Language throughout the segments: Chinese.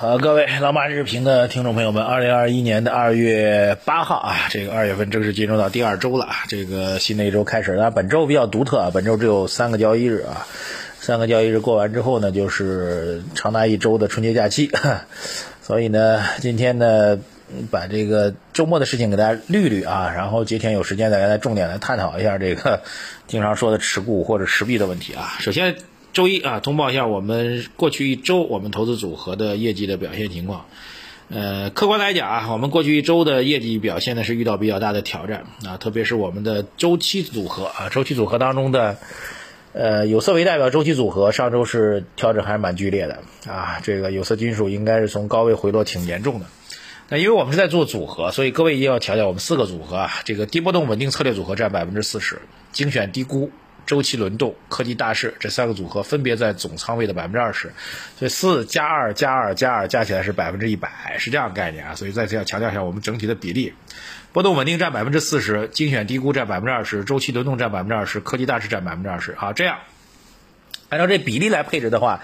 好，各位老马日评的听众朋友们，二零二一年的二月八号啊，这个二月份正式进入到第二周了，这个新的一周开始了。本周比较独特啊，本周只有三个交易日啊，三个交易日过完之后呢，就是长达一周的春节假期，所以呢，今天呢，把这个周末的事情给大家捋捋啊，然后今天有时间再给大家重点来探讨一下这个经常说的持股或者持币的问题啊。首先。周一啊，通报一下我们过去一周我们投资组合的业绩的表现情况。呃，客观来讲啊，我们过去一周的业绩表现呢是遇到比较大的挑战啊，特别是我们的周期组合啊，周期组合当中的呃有色为代表周期组合，上周是调整还是蛮剧烈的啊。这个有色金属应该是从高位回落挺严重的。那因为我们是在做组合，所以各位一定要调调我们四个组合啊，这个低波动稳定策略组合占百分之四十，精选低估。周期轮动、科技大势这三个组合分别在总仓位的百分之二十，所以四加二加二加二加起来是百分之一百，是这样概念啊。所以再次要强调一下我们整体的比例：波动稳定占百分之四十，精选低估占百分之二十，周期轮动占百分之二十，科技大势占百分之二十。好，这样按照这比例来配置的话。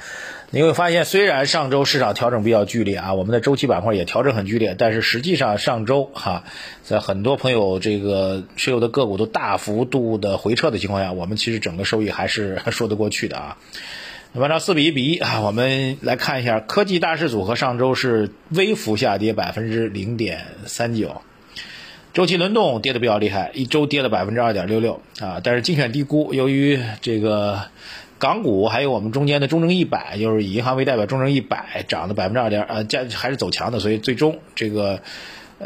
你会发现，虽然上周市场调整比较剧烈啊，我们的周期板块也调整很剧烈，但是实际上上周哈，在很多朋友这个持有的个股都大幅度的回撤的情况下，我们其实整个收益还是 说得过去的啊。那么按照四比一比一啊，我们来看一下科技大势组合上周是微幅下跌百分之零点三九，周期轮动跌的比较厉害，一周跌了百分之二点六六啊，但是精选低估，由于这个。港股还有我们中间的中证一百，就是以银行为代表，中证一百涨了百分之二点，呃，价还是走强的，所以最终这个。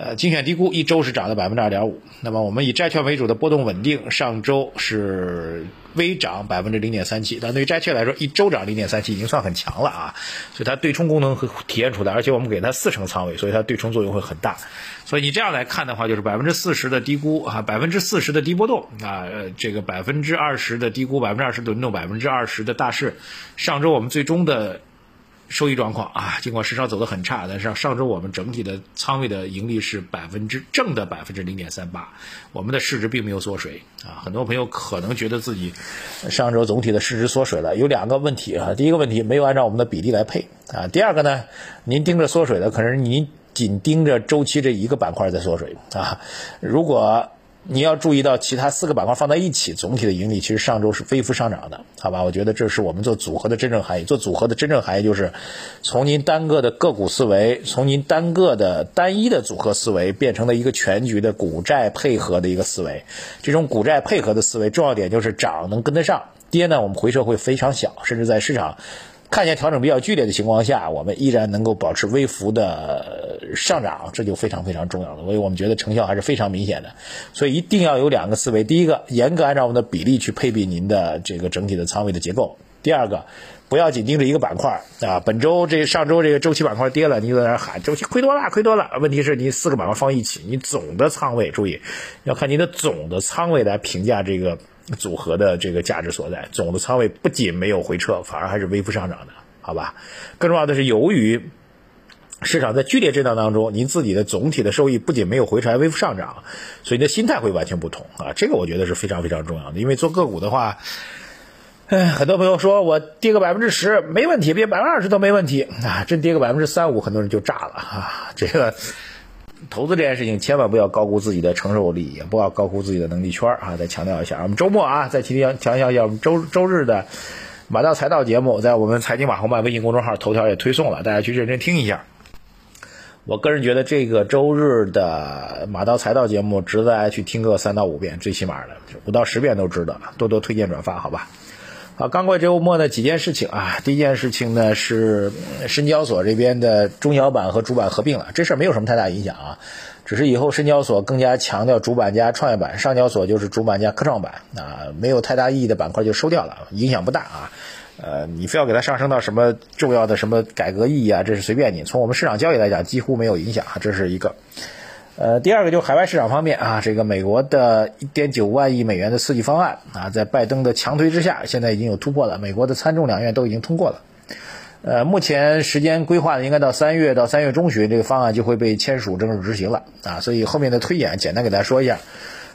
呃，精选低估一周是涨了百分之二点五。那么我们以债券为主的波动稳定，上周是微涨百分之零点三七。但对于债券来说，一周涨零点三七已经算很强了啊。所以它对冲功能会体现出来，而且我们给它四成仓位，所以它对冲作用会很大。所以你这样来看的话，就是百分之四十的低估啊，百分之四十的低波动啊，这个百分之二十的低估，百分之二十的轮动，百分之二十的大势。上周我们最终的。收益状况啊，尽管市场走得很差，但是上周我们整体的仓位的盈利是百分之正的百分之零点三八，我们的市值并没有缩水啊。很多朋友可能觉得自己上周总体的市值缩水了，有两个问题啊。第一个问题没有按照我们的比例来配啊。第二个呢，您盯着缩水的，可能您仅盯着周期这一个板块在缩水啊。如果你要注意到其他四个板块放在一起，总体的盈利其实上周是微幅上涨的，好吧？我觉得这是我们做组合的真正含义。做组合的真正含义就是，从您单个的个股思维，从您单个的单一的组合思维，变成了一个全局的股债配合的一个思维。这种股债配合的思维，重要点就是涨能跟得上，跌呢我们回撤会非常小，甚至在市场。看见调整比较剧烈的情况下，我们依然能够保持微幅的上涨，这就非常非常重要了。所以我们觉得成效还是非常明显的。所以一定要有两个思维：第一个，严格按照我们的比例去配比您的这个整体的仓位的结构；第二个，不要紧盯着一个板块啊。本周这上周这个周期板块跌了，你就在那喊周期亏多了，亏多了。问题是你四个板块放一起，你总的仓位注意要看您的总的仓位来评价这个。组合的这个价值所在，总的仓位不仅没有回撤，反而还是微幅上涨的，好吧？更重要的是，由于市场在剧烈震荡当中，您自己的总体的收益不仅没有回撤，还微幅上涨，所以你的心态会完全不同啊！这个我觉得是非常非常重要的，因为做个股的话，哎，很多朋友说我跌个百分之十没问题，跌百分之二十都没问题啊，真跌个百分之三五，很多人就炸了啊！这个。投资这件事情，千万不要高估自己的承受力，也不要高估自己的能力圈啊！再强调一下，我们周末啊，再提强强调一下，我们周周日的马道财道节目，在我们财经马红漫微信公众号头条也推送了，大家去认真听一下。我个人觉得这个周日的马道财道节目，值得大家去听个三到五遍，最起码的五到十遍都值得，多多推荐转发，好吧？好，刚过周末呢，几件事情啊。第一件事情呢是深交所这边的中小板和主板合并了，这事儿没有什么太大影响啊，只是以后深交所更加强调主板加创业板，上交所就是主板加科创板啊，没有太大意义的板块就收掉了，影响不大啊。呃，你非要给它上升到什么重要的什么改革意义啊，这是随便你。从我们市场交易来讲，几乎没有影响啊，这是一个。呃，第二个就是海外市场方面啊，这个美国的一点九万亿美元的刺激方案啊，在拜登的强推之下，现在已经有突破了。美国的参众两院都已经通过了。呃，目前时间规划呢，应该到三月到三月中旬，这个方案就会被签署正式执行了啊。所以后面的推演，简单给大家说一下。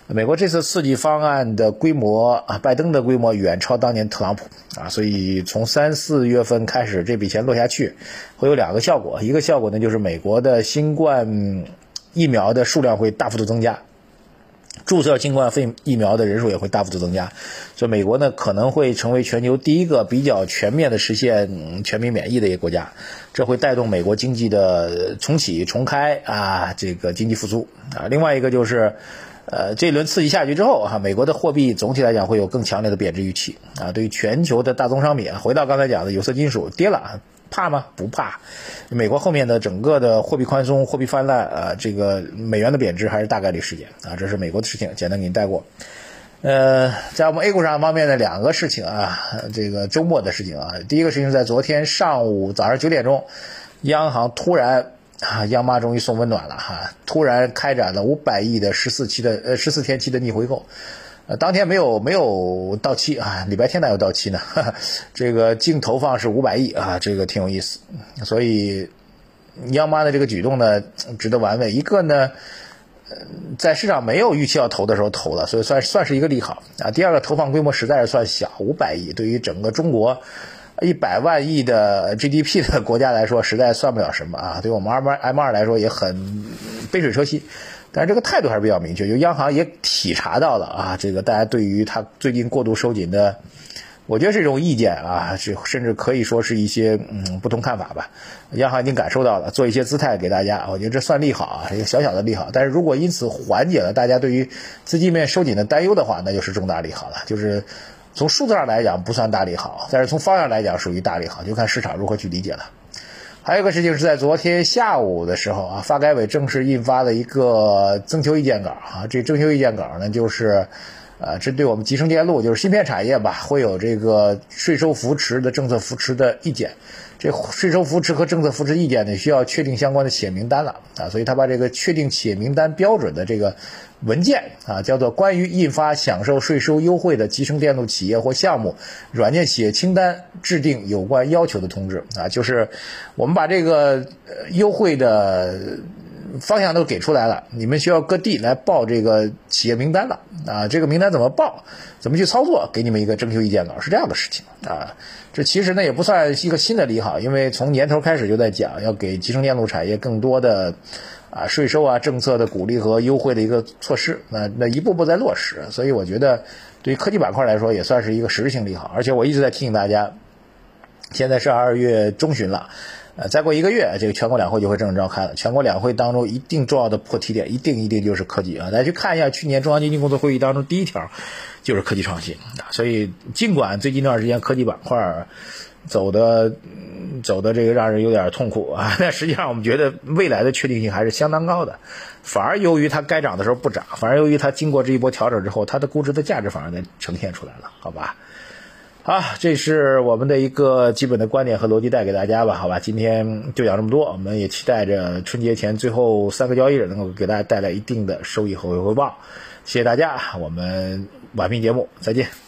美国这次刺激方案的规模啊，拜登的规模远超当年特朗普啊，所以从三四月份开始，这笔钱落下去，会有两个效果。一个效果呢，就是美国的新冠疫苗的数量会大幅度增加。注射新冠肺疫苗的人数也会大幅度增加，所以美国呢可能会成为全球第一个比较全面的实现全民免疫的一个国家，这会带动美国经济的重启重开啊，这个经济复苏啊。另外一个就是，呃，这一轮刺激下去之后哈，美国的货币总体来讲会有更强烈的贬值预期啊。对于全球的大宗商品啊，回到刚才讲的有色金属跌了。怕吗？不怕。美国后面的整个的货币宽松、货币泛滥，呃，这个美元的贬值还是大概率事件啊。这是美国的事情，简单给你带过。呃，在我们 A 股上方面的两个事情啊，这个周末的事情啊，第一个事情在昨天上午早上九点钟，央行突然啊，央妈终于送温暖了哈，突然开展了五百亿的十四期的呃十四天期的逆回购。呃，当天没有没有到期啊，礼拜天哪有到期呢？这个净投放是五百亿啊，这个挺有意思。所以央妈的这个举动呢，值得玩味。一个呢，在市场没有预期要投的时候投了，所以算算是一个利好啊。第二个，投放规模实在是算小，五百亿对于整个中国一百万亿的 GDP 的国家来说，实在算不了什么啊。对我们 M 二 M 二来说也很杯水车薪。但是这个态度还是比较明确，就央行也体察到了啊，这个大家对于它最近过度收紧的，我觉得是一种意见啊，是甚至可以说是一些嗯不同看法吧。央行已经感受到了，做一些姿态给大家，我觉得这算利好啊，一个小小的利好。但是如果因此缓解了大家对于资金面收紧的担忧的话，那就是重大利好了。就是从数字上来讲不算大利好，但是从方向来讲属于大利好，就看市场如何去理解了。还有一个事情是在昨天下午的时候啊，发改委正式印发了一个征求意见稿啊。这征求意见稿呢，就是，呃，针对我们集成电路，就是芯片产业吧，会有这个税收扶持的政策扶持的意见。这税收扶持和政策扶持意见呢，需要确定相关的企业名单了啊，所以他把这个确定企业名单标准的这个文件啊，叫做《关于印发享受税收优惠的集成电路企业或项目软件企业清单制定有关要求的通知》啊，就是我们把这个优惠的。方向都给出来了，你们需要各地来报这个企业名单了啊！这个名单怎么报，怎么去操作，给你们一个征求意见稿，是这样的事情啊。这其实呢也不算一个新的利好，因为从年头开始就在讲要给集成电路产业更多的啊税收啊政策的鼓励和优惠的一个措施，那那一步步在落实，所以我觉得对于科技板块来说也算是一个实质性利好。而且我一直在提醒大家，现在是二月中旬了。呃，再过一个月，这个全国两会就会正式召开了。全国两会当中一定重要的破题点，一定一定就是科技啊！大家去看一下去年中央经济工作会议当中第一条，就是科技创新。所以，尽管最近一段时间科技板块走的走的这个让人有点痛苦啊，但实际上我们觉得未来的确定性还是相当高的。反而由于它该涨的时候不涨，反而由于它经过这一波调整之后，它的估值的价值反而在呈现出来了，好吧？好，这是我们的一个基本的观点和逻辑带给大家吧，好吧，今天就讲这么多，我们也期待着春节前最后三个交易日能够给大家带来一定的收益和回报，谢谢大家，我们晚评节目再见。